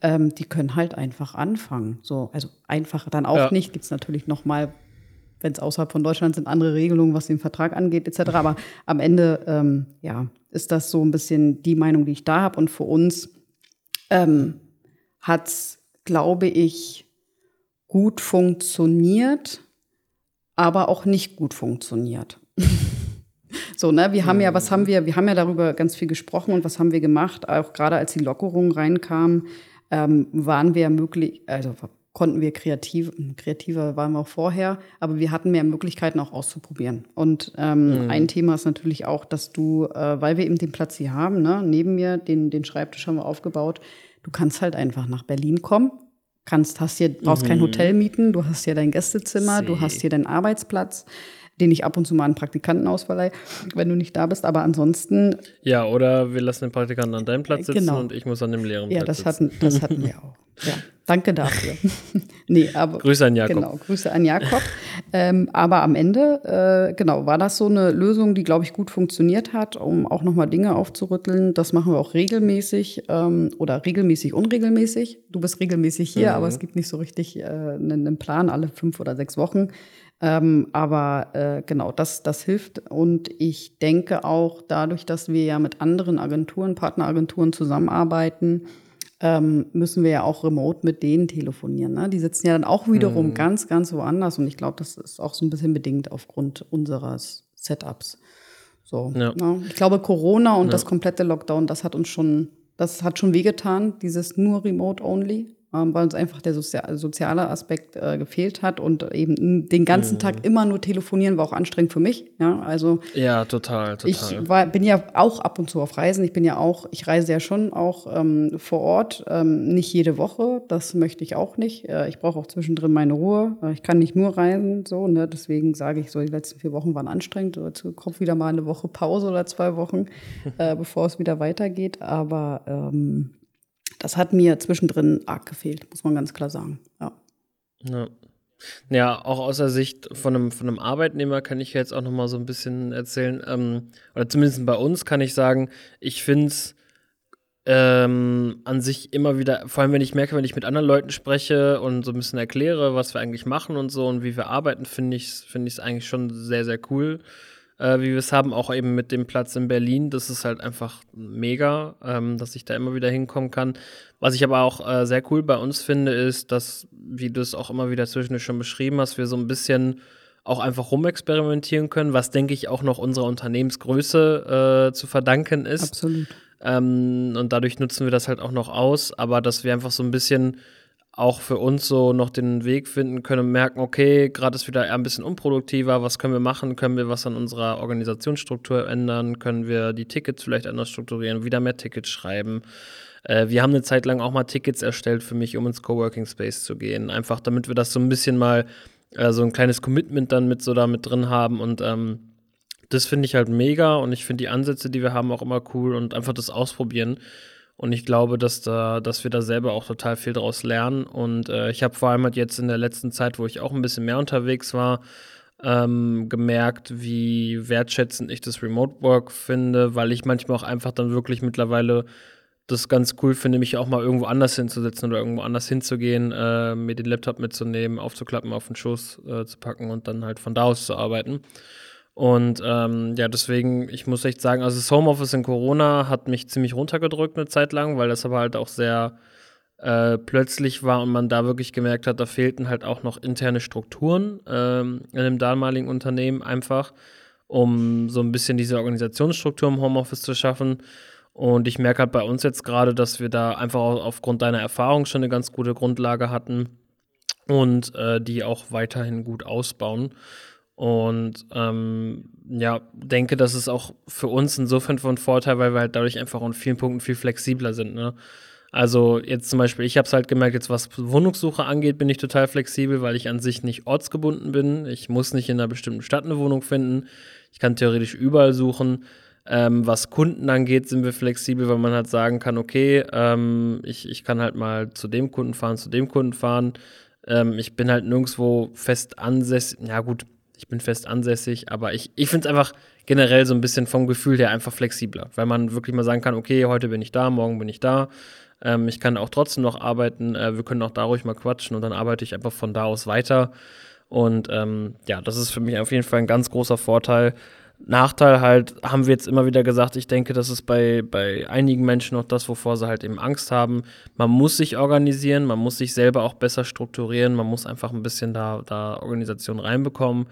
Ähm, die können halt einfach anfangen. So, also einfach dann auch ja. nicht. Gibt es natürlich noch mal wenn es außerhalb von Deutschland sind, andere Regelungen, was den Vertrag angeht, etc. Aber am Ende, ähm, ja, ist das so ein bisschen die Meinung, die ich da habe. Und für uns ähm, hat es, glaube ich, gut funktioniert, aber auch nicht gut funktioniert. so, ne, wir haben ja, was haben wir, wir haben ja darüber ganz viel gesprochen und was haben wir gemacht, auch gerade als die Lockerungen reinkamen, ähm, waren wir möglich, also konnten wir kreativ, kreativer waren wir auch vorher, aber wir hatten mehr Möglichkeiten auch auszuprobieren. Und ähm, mhm. ein Thema ist natürlich auch, dass du, äh, weil wir eben den Platz hier haben, ne, neben mir, den, den Schreibtisch haben wir aufgebaut, du kannst halt einfach nach Berlin kommen, kannst, hast hier, brauchst mhm. kein Hotel mieten, du hast hier dein Gästezimmer, See. du hast hier deinen Arbeitsplatz den ich ab und zu mal einen Praktikanten ausverleihe, wenn du nicht da bist. Aber ansonsten. Ja, oder wir lassen den Praktikanten an deinem Platz sitzen genau. und ich muss an dem leeren ja, Platz sitzen. Ja, das hatten, das hatten wir auch. Ja, danke dafür. nee, aber, Grüße an Jakob. Genau, Grüße an Jakob. ähm, aber am Ende, äh, genau, war das so eine Lösung, die, glaube ich, gut funktioniert hat, um auch nochmal Dinge aufzurütteln. Das machen wir auch regelmäßig ähm, oder regelmäßig, unregelmäßig. Du bist regelmäßig hier, mhm. aber es gibt nicht so richtig äh, einen, einen Plan alle fünf oder sechs Wochen. Ähm, aber äh, genau, das, das hilft. Und ich denke auch dadurch, dass wir ja mit anderen Agenturen, Partneragenturen zusammenarbeiten, ähm, müssen wir ja auch remote mit denen telefonieren. Ne? Die sitzen ja dann auch wiederum mhm. ganz, ganz woanders. Und ich glaube, das ist auch so ein bisschen bedingt aufgrund unseres Setups. So, ja. ne? Ich glaube, Corona und ja. das komplette Lockdown, das hat uns schon, das hat schon wehgetan, dieses nur Remote Only ähm, weil uns einfach der Sozial soziale Aspekt äh, gefehlt hat und eben den ganzen mhm. Tag immer nur telefonieren war auch anstrengend für mich. Ja, also ja, total, total. Ich war, bin ja auch ab und zu auf Reisen. Ich bin ja auch, ich reise ja schon auch ähm, vor Ort, ähm, nicht jede Woche. Das möchte ich auch nicht. Äh, ich brauche auch zwischendrin meine Ruhe. Äh, ich kann nicht nur reisen, so. Ne? Deswegen sage ich so, die letzten vier Wochen waren anstrengend. Dazu kommt wieder mal eine Woche Pause oder zwei Wochen, äh, bevor es wieder weitergeht. Aber ähm, das hat mir zwischendrin arg gefehlt, muss man ganz klar sagen. Ja. ja. Ja, auch aus der Sicht von einem, von einem Arbeitnehmer kann ich jetzt auch noch mal so ein bisschen erzählen, ähm, oder zumindest bei uns kann ich sagen, ich finde es ähm, an sich immer wieder, vor allem wenn ich merke, wenn ich mit anderen Leuten spreche und so ein bisschen erkläre, was wir eigentlich machen und so und wie wir arbeiten, finde ich es find eigentlich schon sehr, sehr cool äh, wie wir es haben, auch eben mit dem Platz in Berlin. Das ist halt einfach mega, ähm, dass ich da immer wieder hinkommen kann. Was ich aber auch äh, sehr cool bei uns finde, ist, dass, wie du es auch immer wieder zwischendurch schon beschrieben hast, wir so ein bisschen auch einfach rumexperimentieren können, was denke ich auch noch unserer Unternehmensgröße äh, zu verdanken ist. Absolut. Ähm, und dadurch nutzen wir das halt auch noch aus, aber dass wir einfach so ein bisschen auch für uns so noch den Weg finden können und merken, okay, gerade ist wieder ein bisschen unproduktiver, was können wir machen? Können wir was an unserer Organisationsstruktur ändern? Können wir die Tickets vielleicht anders strukturieren, wieder mehr Tickets schreiben? Äh, wir haben eine Zeit lang auch mal Tickets erstellt für mich, um ins Coworking Space zu gehen. Einfach damit wir das so ein bisschen mal, äh, so ein kleines Commitment dann mit so da mit drin haben und ähm, das finde ich halt mega und ich finde die Ansätze, die wir haben, auch immer cool und einfach das Ausprobieren. Und ich glaube, dass, da, dass wir da selber auch total viel daraus lernen. Und äh, ich habe vor allem halt jetzt in der letzten Zeit, wo ich auch ein bisschen mehr unterwegs war, ähm, gemerkt, wie wertschätzend ich das Remote Work finde, weil ich manchmal auch einfach dann wirklich mittlerweile das ganz cool finde, mich auch mal irgendwo anders hinzusetzen oder irgendwo anders hinzugehen, äh, mir den Laptop mitzunehmen, aufzuklappen, auf den Schoß äh, zu packen und dann halt von da aus zu arbeiten. Und ähm, ja, deswegen, ich muss echt sagen, also das Homeoffice in Corona hat mich ziemlich runtergedrückt eine Zeit lang, weil das aber halt auch sehr äh, plötzlich war und man da wirklich gemerkt hat, da fehlten halt auch noch interne Strukturen ähm, in dem damaligen Unternehmen einfach, um so ein bisschen diese Organisationsstruktur im Homeoffice zu schaffen. Und ich merke halt bei uns jetzt gerade, dass wir da einfach aufgrund deiner Erfahrung schon eine ganz gute Grundlage hatten und äh, die auch weiterhin gut ausbauen. Und ähm, ja, denke, das ist auch für uns insofern von Vorteil, weil wir halt dadurch einfach an vielen Punkten viel flexibler sind. Ne? Also jetzt zum Beispiel, ich habe es halt gemerkt, jetzt was Wohnungssuche angeht, bin ich total flexibel, weil ich an sich nicht ortsgebunden bin. Ich muss nicht in einer bestimmten Stadt eine Wohnung finden. Ich kann theoretisch überall suchen. Ähm, was Kunden angeht, sind wir flexibel, weil man halt sagen kann, okay, ähm, ich, ich kann halt mal zu dem Kunden fahren, zu dem Kunden fahren. Ähm, ich bin halt nirgendwo fest ansässig. Ja gut, ich bin fest ansässig, aber ich, ich finde es einfach generell so ein bisschen vom Gefühl her einfach flexibler, weil man wirklich mal sagen kann, okay, heute bin ich da, morgen bin ich da. Ähm, ich kann auch trotzdem noch arbeiten, äh, wir können auch da ruhig mal quatschen und dann arbeite ich einfach von da aus weiter. Und ähm, ja, das ist für mich auf jeden Fall ein ganz großer Vorteil. Nachteil halt, haben wir jetzt immer wieder gesagt, ich denke, das ist bei, bei einigen Menschen noch das, wovor sie halt eben Angst haben. Man muss sich organisieren, man muss sich selber auch besser strukturieren, man muss einfach ein bisschen da, da Organisation reinbekommen.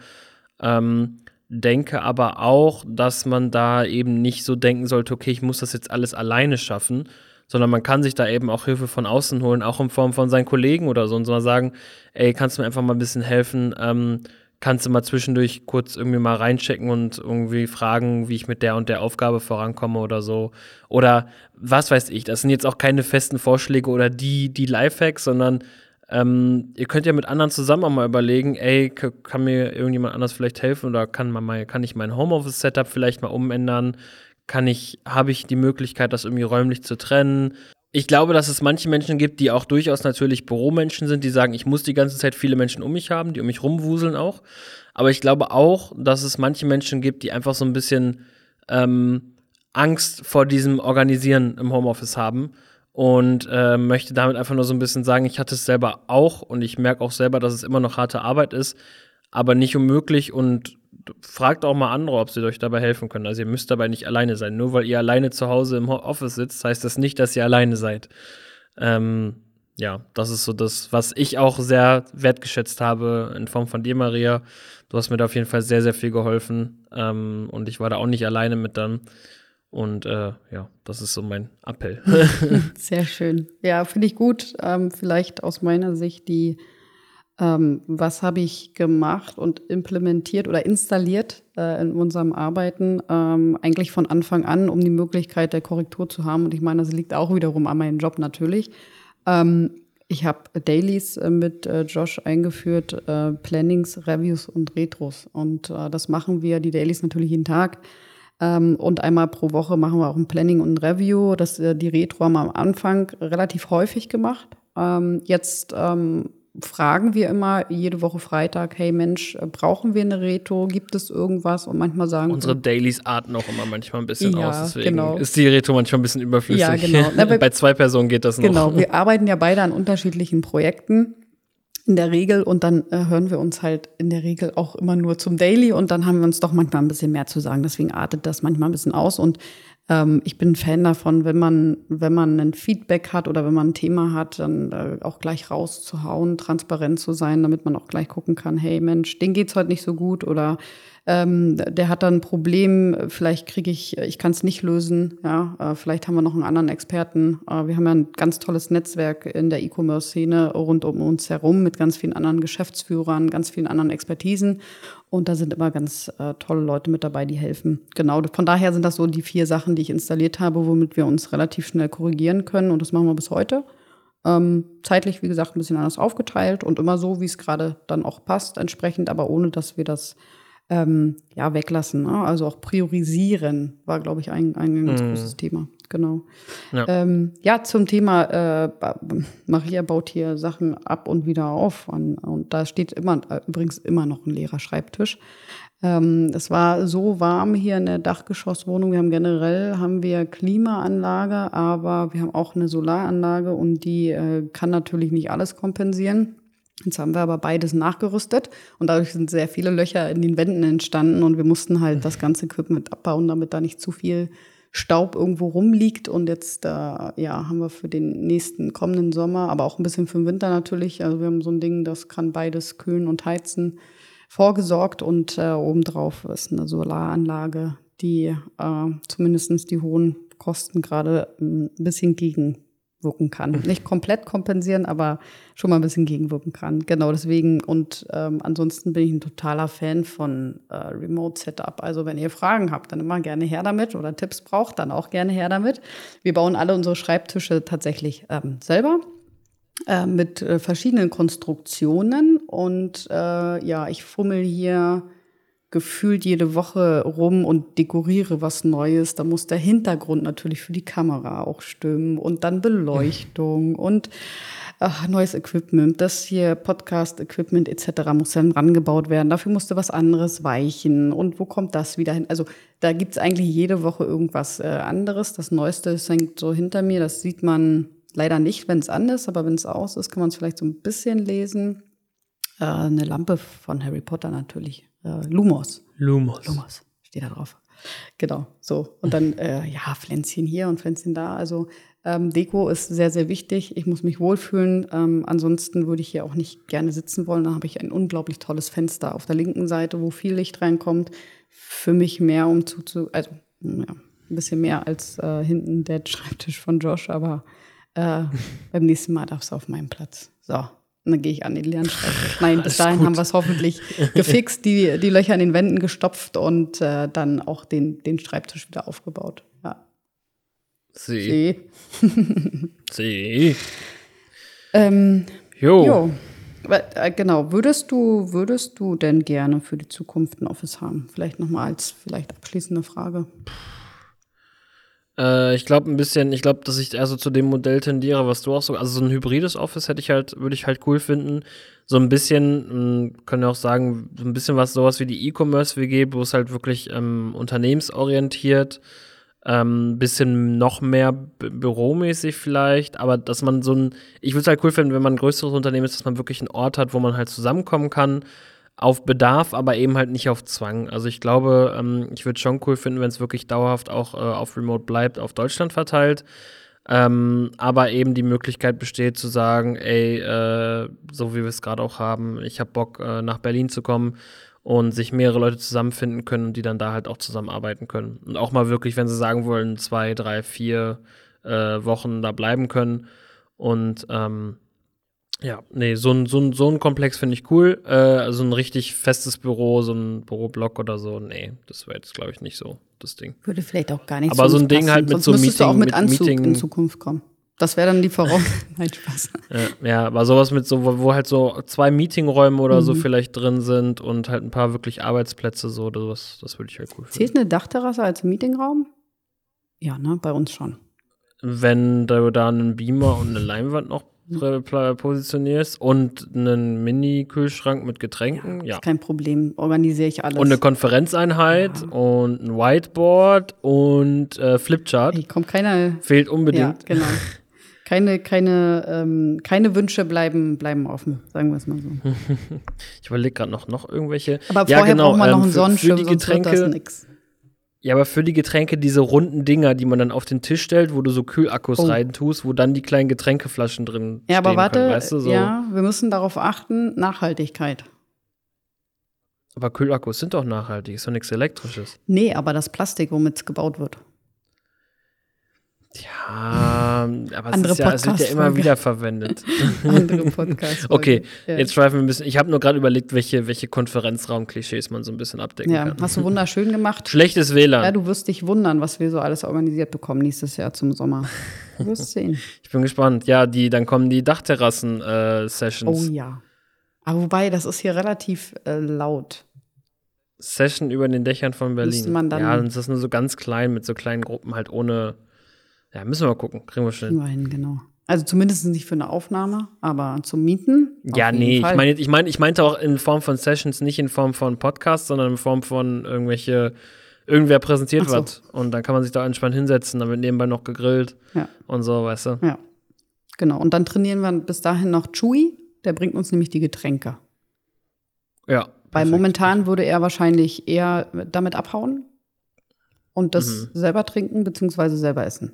Ähm, denke aber auch, dass man da eben nicht so denken sollte, okay, ich muss das jetzt alles alleine schaffen, sondern man kann sich da eben auch Hilfe von außen holen, auch in Form von seinen Kollegen oder so und so sagen, ey, kannst du mir einfach mal ein bisschen helfen? Ähm, kannst du mal zwischendurch kurz irgendwie mal reinchecken und irgendwie fragen, wie ich mit der und der Aufgabe vorankomme oder so. Oder was weiß ich, das sind jetzt auch keine festen Vorschläge oder die, die Lifehacks, sondern ähm, ihr könnt ja mit anderen zusammen auch mal überlegen, ey, kann mir irgendjemand anders vielleicht helfen oder kann man mal, kann ich mein Homeoffice-Setup vielleicht mal umändern? Kann ich, habe ich die Möglichkeit, das irgendwie räumlich zu trennen? Ich glaube, dass es manche Menschen gibt, die auch durchaus natürlich Büromenschen sind, die sagen, ich muss die ganze Zeit viele Menschen um mich haben, die um mich rumwuseln auch. Aber ich glaube auch, dass es manche Menschen gibt, die einfach so ein bisschen ähm, Angst vor diesem Organisieren im Homeoffice haben und äh, möchte damit einfach nur so ein bisschen sagen, ich hatte es selber auch und ich merke auch selber, dass es immer noch harte Arbeit ist, aber nicht unmöglich und fragt auch mal andere, ob sie euch dabei helfen können. Also ihr müsst dabei nicht alleine sein. Nur weil ihr alleine zu Hause im Office sitzt, heißt das nicht, dass ihr alleine seid. Ähm, ja, das ist so das, was ich auch sehr wertgeschätzt habe in Form von dir, Maria. Du hast mir da auf jeden Fall sehr, sehr viel geholfen. Ähm, und ich war da auch nicht alleine mit dann. Und äh, ja, das ist so mein Appell. Sehr schön. Ja, finde ich gut. Ähm, vielleicht aus meiner Sicht die, ähm, was habe ich gemacht und implementiert oder installiert äh, in unserem Arbeiten, ähm, eigentlich von Anfang an, um die Möglichkeit der Korrektur zu haben. Und ich meine, das liegt auch wiederum an meinem Job natürlich. Ähm, ich habe Dailies äh, mit äh, Josh eingeführt, äh, Plannings, Reviews und Retros. Und das machen wir, die Dailies natürlich jeden Tag. Ähm, und einmal pro Woche machen wir auch ein Planning und ein Review. Das, äh, die Retro haben wir am Anfang relativ häufig gemacht. Ähm, jetzt ähm, fragen wir immer jede Woche Freitag, hey Mensch, äh, brauchen wir eine Retro? Gibt es irgendwas? Und manchmal sagen Unsere Dailies arten auch immer manchmal ein bisschen ja, aus, deswegen genau. ist die Retro manchmal ein bisschen überflüssig. Ja, genau. Na, Bei zwei Personen geht das noch. Genau, wir arbeiten ja beide an unterschiedlichen Projekten in der Regel und dann äh, hören wir uns halt in der Regel auch immer nur zum Daily und dann haben wir uns doch manchmal ein bisschen mehr zu sagen. Deswegen artet das manchmal ein bisschen aus und ähm, ich bin Fan davon, wenn man, wenn man ein Feedback hat oder wenn man ein Thema hat, dann äh, auch gleich rauszuhauen, transparent zu sein, damit man auch gleich gucken kann, hey Mensch, den geht's heute nicht so gut oder ähm, der hat dann ein Problem, vielleicht kriege ich, ich kann es nicht lösen, ja, äh, vielleicht haben wir noch einen anderen Experten. Äh, wir haben ja ein ganz tolles Netzwerk in der E-Commerce-Szene rund um uns herum mit ganz vielen anderen Geschäftsführern, ganz vielen anderen Expertisen. Und da sind immer ganz äh, tolle Leute mit dabei, die helfen. Genau. Von daher sind das so die vier Sachen, die ich installiert habe, womit wir uns relativ schnell korrigieren können. Und das machen wir bis heute. Ähm, zeitlich, wie gesagt, ein bisschen anders aufgeteilt und immer so, wie es gerade dann auch passt, entsprechend, aber ohne dass wir das ähm, ja, weglassen. Ne? Also auch priorisieren war, glaube ich, ein, ein ganz mm. großes Thema. Genau. Ja, ähm, ja zum Thema, äh, Maria baut hier Sachen ab und wieder auf. Und, und da steht immer, übrigens immer noch ein leerer Schreibtisch. Ähm, es war so warm hier in der Dachgeschosswohnung. Wir haben generell haben wir Klimaanlage, aber wir haben auch eine Solaranlage und die äh, kann natürlich nicht alles kompensieren. Jetzt haben wir aber beides nachgerüstet und dadurch sind sehr viele Löcher in den Wänden entstanden und wir mussten halt das ganze Equipment abbauen, damit da nicht zu viel Staub irgendwo rumliegt. Und jetzt äh, ja, haben wir für den nächsten kommenden Sommer, aber auch ein bisschen für den Winter natürlich. Also wir haben so ein Ding, das kann beides kühlen und heizen, vorgesorgt und äh, obendrauf ist eine Solaranlage, die äh, zumindest die hohen Kosten gerade ein bisschen gegen wirken kann. Nicht komplett kompensieren, aber schon mal ein bisschen gegenwirken kann. Genau deswegen. Und ähm, ansonsten bin ich ein totaler Fan von äh, Remote Setup. Also wenn ihr Fragen habt, dann immer gerne her damit oder Tipps braucht, dann auch gerne her damit. Wir bauen alle unsere Schreibtische tatsächlich ähm, selber. Äh, mit äh, verschiedenen Konstruktionen und äh, ja, ich fummel hier gefühlt jede Woche rum und dekoriere was Neues. Da muss der Hintergrund natürlich für die Kamera auch stimmen und dann Beleuchtung und ach, neues Equipment. Das hier Podcast-Equipment etc. muss dann rangebaut werden. Dafür musste was anderes weichen. Und wo kommt das wieder hin? Also da gibt's eigentlich jede Woche irgendwas äh, anderes. Das Neueste das hängt so hinter mir. Das sieht man leider nicht, wenn es an ist, aber wenn es aus ist, kann man es vielleicht so ein bisschen lesen. Äh, eine Lampe von Harry Potter natürlich äh, Lumos. Lumos. Lumos steht da drauf. Genau, so. Und dann, äh, ja, Pflänzchen hier und Pflänzchen da. Also ähm, Deko ist sehr, sehr wichtig. Ich muss mich wohlfühlen. Ähm, ansonsten würde ich hier auch nicht gerne sitzen wollen. Dann habe ich ein unglaublich tolles Fenster auf der linken Seite, wo viel Licht reinkommt. Für mich mehr, um zu, zu also, ja, Ein bisschen mehr als äh, hinten der Schreibtisch von Josh, aber äh, beim nächsten Mal darfst du auf meinen Platz. So. Und dann gehe ich an den leeren Schreibtisch. Nein, bis dahin gut. haben wir es hoffentlich gefixt, die, die Löcher in den Wänden gestopft und äh, dann auch den, den Schreibtisch wieder aufgebaut. Ja. Sie. See. Sie. Ähm, Jo. Jo. Äh, Genau, würdest du, würdest du denn gerne für die Zukunft ein Office haben? Vielleicht nochmal als vielleicht abschließende Frage. Äh, ich glaube ein bisschen, ich glaube, dass ich also zu dem Modell tendiere, was du auch so, also so ein hybrides Office hätte ich halt, würde ich halt cool finden. So ein bisschen, mh, können wir auch sagen, so ein bisschen was sowas wie die E-Commerce-WG, wo es halt wirklich ähm, unternehmensorientiert, ähm, bisschen noch mehr büromäßig vielleicht, aber dass man so ein, ich würde es halt cool finden, wenn man ein größeres Unternehmen ist, dass man wirklich einen Ort hat, wo man halt zusammenkommen kann, auf Bedarf, aber eben halt nicht auf Zwang. Also ich glaube, ähm, ich würde schon cool finden, wenn es wirklich dauerhaft auch äh, auf Remote bleibt, auf Deutschland verteilt. Ähm, aber eben die Möglichkeit besteht zu sagen, ey, äh, so wie wir es gerade auch haben, ich habe Bock, äh, nach Berlin zu kommen und sich mehrere Leute zusammenfinden können die dann da halt auch zusammenarbeiten können. Und auch mal wirklich, wenn sie sagen wollen, zwei, drei, vier äh, Wochen da bleiben können. Und ähm, ja, nee, so ein, so ein, so ein Komplex finde ich cool. Äh, also ein richtig festes Büro, so ein Büroblock oder so, nee, das wäre jetzt, glaube ich, nicht so das Ding. Würde vielleicht auch gar nicht Aber so ein Ding passen. halt mit Sonst so müsstest du auch Meeting- mit mit Anzug Meeting- in Zukunft kommen. Das wäre dann die Voraussetzung. Nein, Spaß. Ja, ja, aber sowas mit so, wo, wo halt so zwei Meetingräume oder Mhm. so vielleicht drin sind und halt ein paar wirklich Arbeitsplätze so, oder sowas, das würde ich halt cool finden. Zählt eine Dachterrasse als Meetingraum? Ja, ne, bei uns schon. Wenn du da einen Beamer und eine Leinwand noch positionierst und einen Mini-Kühlschrank mit Getränken, ja. Ist kein Problem. Organisiere ich alles. Und eine Konferenzeinheit und ein Whiteboard und äh, Flipchart. Hey, kommt keiner. Fehlt Ja, unbedingt. genau. Keine, keine, ähm, keine Wünsche bleiben, bleiben offen, sagen wir es mal so. Ich überlege gerade noch, noch irgendwelche. Aber ja, vorher genau, brauchen wir noch ähm, einen für, Sonnenschirm, für die sonst wird das nix. Ja, aber für die Getränke diese runden Dinger, die man dann auf den Tisch stellt, wo du so Kühlakkus Oh. rein tust, wo dann die kleinen Getränkeflaschen drin Ja, aber warte, können, weißt du, so. ja, wir müssen darauf achten, Nachhaltigkeit. Aber Kühlakkus sind doch nachhaltig, ist doch nichts Elektrisches. Nee, aber das Plastik, womit es gebaut wird. Ja, aber es, Andere ist ja, es wird ja immer wieder verwendet. Andere Podcast. Okay, ja. jetzt schweifen wir ein bisschen. Ich habe nur gerade überlegt, welche, welche Konferenzraum-Klischees man so ein bisschen abdecken Ja, kann. hast du wunderschön gemacht. Schlechtes WLAN. Ja, du wirst dich wundern, was wir so alles organisiert bekommen nächstes Jahr zum Sommer. Du wirst sehen. Ich bin gespannt. Ja, die, dann kommen die Oh Dachterrassen-Sessions. ja. Aber wobei, das ist hier relativ äh, laut. Session über den Dächern von Berlin. Müsste man dann- ja, dann ist das nur so ganz klein, mit so kleinen Gruppen, halt ohne. Ja, müssen wir mal gucken. Kriegen wir schnell. Immerhin, genau. Also zumindest nicht für eine Aufnahme, aber zum Mieten. Ja, nee, Fall. ich meine, ich, mein, ich meinte auch in Form von Sessions, nicht in Form von Podcasts, sondern in Form von irgendwelche, irgendwer präsentiert so. was. Und dann kann man sich da entspannt hinsetzen, dann wird nebenbei noch gegrillt Ja. und so, weißt du. Ja, genau. Und dann trainieren wir bis dahin noch Chewy. Der bringt uns nämlich die Getränke. Ja. Weil perfekt. momentan würde er wahrscheinlich eher damit abhauen und das Mhm. selber trinken beziehungsweise selber essen.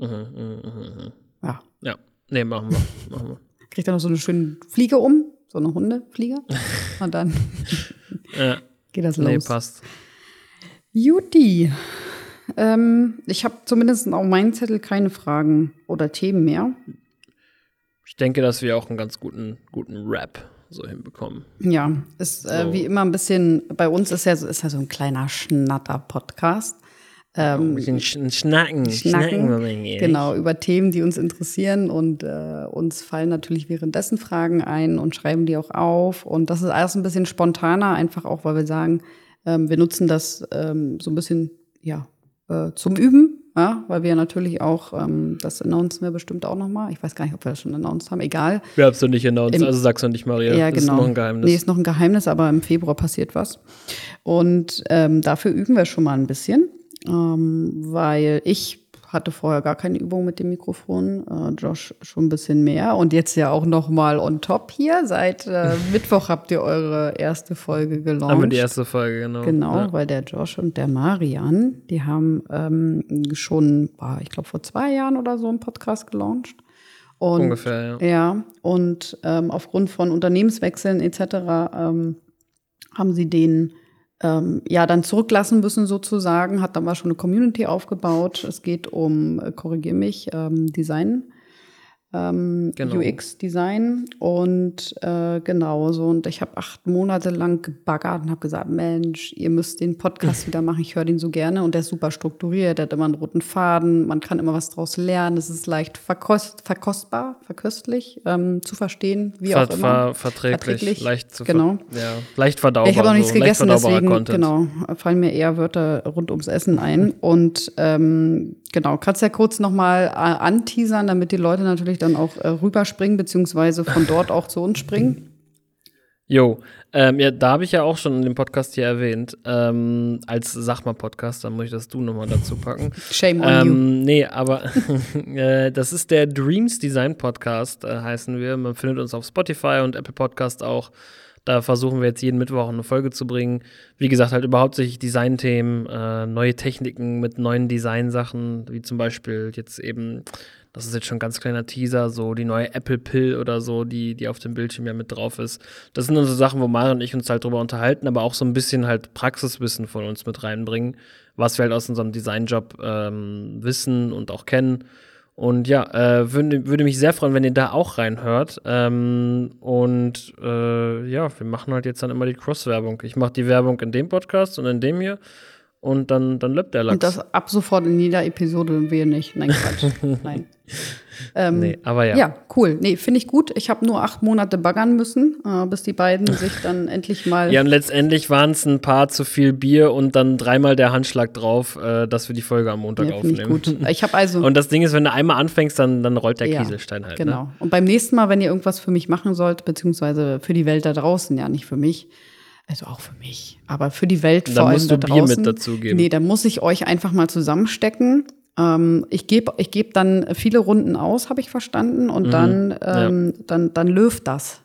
Mhm, mhm, mhm, mhm. Ja. Ja, nee, machen wir. machen wir. Kriegt er noch so eine schöne Fliege um, so eine Hundefliege. und dann Ja, geht das nee, los. passt. Juti. Ähm, ich habe zumindest auf meinem Zettel keine Fragen oder Themen mehr. Ich denke, dass wir auch einen ganz guten, guten Rap so hinbekommen. Ja, ist äh, So. wie immer ein bisschen, bei uns ist ja, ist ja so ein kleiner Schnatter-Podcast. Ein bisschen sch schnacken, schnacken. wir mal hier. Genau, über Themen, die uns interessieren. Und äh, uns fallen natürlich währenddessen Fragen ein und schreiben die auch auf. Und das ist alles ein bisschen spontaner, einfach auch, weil wir sagen, ähm, wir nutzen das ähm, so ein bisschen ja, äh, zum Üben. Ja, weil wir natürlich auch, ähm, das announcen wir bestimmt auch nochmal. Ich weiß gar nicht, ob wir das schon announced haben, egal. Wir haben es noch nicht announced, Im- also sag's noch nicht, Maria. Ja, das genau. ist noch ein Geheimnis. Nee, ist noch ein Geheimnis, aber im Februar passiert was. Und ähm, dafür üben wir schon mal ein bisschen, ähm, weil ich hatte vorher gar keine Übung mit dem Mikrofon, äh, Josh schon ein bisschen mehr und jetzt ja auch noch mal on top hier. Seit äh, Mittwoch habt ihr eure erste Folge gelauncht. haben wir die erste Folge, genau. Genau, Ja. weil der Josh und der Marian, die haben ähm, schon, boah, ich glaube, vor zwei Jahren oder so einen Podcast gelauncht. Und Ungefähr, ja. ja, und ähm, aufgrund von Unternehmenswechseln etc. Ähm, haben sie den ähm, ja dann zurücklassen müssen sozusagen, hat dann mal schon eine Community aufgebaut. Es geht um, äh, korrigier mich, ähm, Design ähm, genau. UX-Design und äh, genau so. Und ich habe acht Monate lang gebaggert und habe gesagt, Mensch, ihr müsst den Podcast wieder machen. Ich höre den so gerne und der ist super strukturiert. Der hat immer einen roten Faden. Man kann immer was draus lernen. Es ist leicht verkost, verkostbar, verköstlich ähm, zu verstehen, wie Ver, auch immer. Ver, verträglich, verträglich, leicht zu genau. ja, leicht verdaubar. Ich habe noch nichts so, gegessen, deswegen Content. genau fallen mir eher Wörter rund ums Essen ein und ähm, Genau, kannst ja kurz nochmal äh, anteasern, damit die Leute natürlich dann auch äh, rüberspringen, beziehungsweise von dort auch zu uns springen. Jo, ähm, ja, da habe ich ja auch schon in dem Podcast hier erwähnt, ähm, als Sag mal Podcast, dann muss ich das du nochmal dazu packen. Shame on ähm, you. Nee, aber äh, das ist der Dreams Design Podcast, äh, heißen wir. Man findet uns auf Spotify und Apple Podcast auch. Da versuchen wir jetzt jeden Mittwoch eine Folge zu bringen. Wie gesagt, halt überhaupt sich Designthemen, äh, neue Techniken mit neuen Designsachen, wie zum Beispiel jetzt eben, das ist jetzt schon ein ganz kleiner Teaser, so die neue Apple Pill oder so, die, die auf dem Bildschirm ja mit drauf ist. Das sind dann so Sachen, wo Mara und ich uns halt drüber unterhalten, aber auch so ein bisschen halt Praxiswissen von uns mit reinbringen, was wir halt aus unserem Designjob ähm, wissen und auch kennen. Und ja, äh, würde, würde mich sehr freuen, wenn ihr da auch reinhört. Ähm, und äh, ja, wir machen halt jetzt dann immer die Cross-Werbung. Ich mache die Werbung in dem Podcast und in dem hier. Und dann, dann löppt der Lachs. Und das ab sofort in jeder Episode wir nicht. Nein, Quatsch. Nein. Ähm, nee, aber ja. Ja, cool. Nee, finde ich gut. Ich habe nur acht Monate baggern müssen, äh, bis die beiden sich dann endlich mal. Ja, und letztendlich waren es ein paar zu viel Bier und dann dreimal der Handschlag drauf, äh, dass wir die Folge am Montag ja, aufnehmen. Ich gut. Ich habe also. Und das Ding ist, wenn du einmal anfängst, dann, dann rollt der ja, Kieselstein halt. Genau. Ne? Und beim nächsten Mal, wenn ihr irgendwas für mich machen sollt, beziehungsweise für die Welt da draußen, ja, nicht für mich, also auch für mich, aber für die Welt vor allem musst du da draußen. Bier mit dazugeben. Nee, da muss ich euch einfach mal zusammenstecken. Ähm, ich gebe ich geb dann viele Runden aus, habe ich verstanden, und mhm. dann, ähm, ja. dann, dann löft das.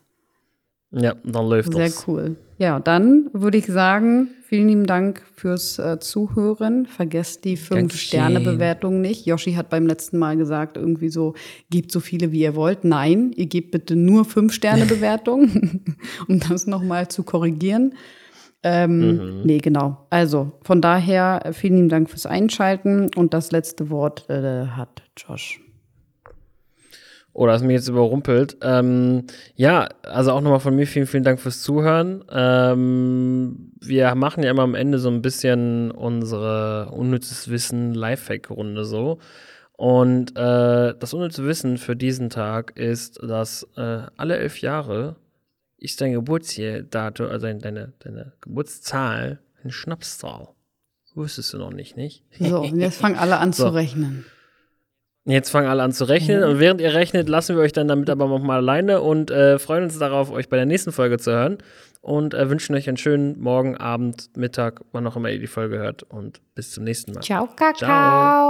Ja, dann läuft Sehr das. Sehr cool. Ja, dann würde ich sagen, vielen lieben Dank fürs äh, Zuhören. Vergesst die Fünf-Sterne-Bewertung nicht. Yoshi hat beim letzten Mal gesagt, irgendwie so, gebt so viele, wie ihr wollt. Nein, ihr gebt bitte nur Fünf-Sterne-Bewertung, um das nochmal zu korrigieren. Ähm, mhm. Nee, genau. Also von daher äh, vielen lieben Dank fürs Einschalten und das letzte Wort äh, hat Josh. Oh, das mich jetzt überrumpelt. Ähm, ja, also auch nochmal von mir vielen, vielen Dank fürs Zuhören. Ähm, wir machen ja immer am Ende so ein bisschen unsere unnützes Wissen Lifehack-Runde so. Und äh, das unnütze Wissen für diesen Tag ist, dass äh, alle elf Jahre ist dein Geburtsdatum, also deine, deine Geburtszahl eine Schnapszahl. Wusstest du noch nicht, nicht? So, und jetzt fangen alle an so. zu rechnen. Jetzt fangen alle an zu rechnen mhm. und während ihr rechnet, lassen wir euch dann damit aber nochmal alleine und äh, freuen uns darauf, euch bei der nächsten Folge zu hören und äh, wünschen euch einen schönen Morgen, Abend, Mittag, wann auch immer ihr die Folge hört und bis zum nächsten Mal. Ciao, Kakao. Ciao.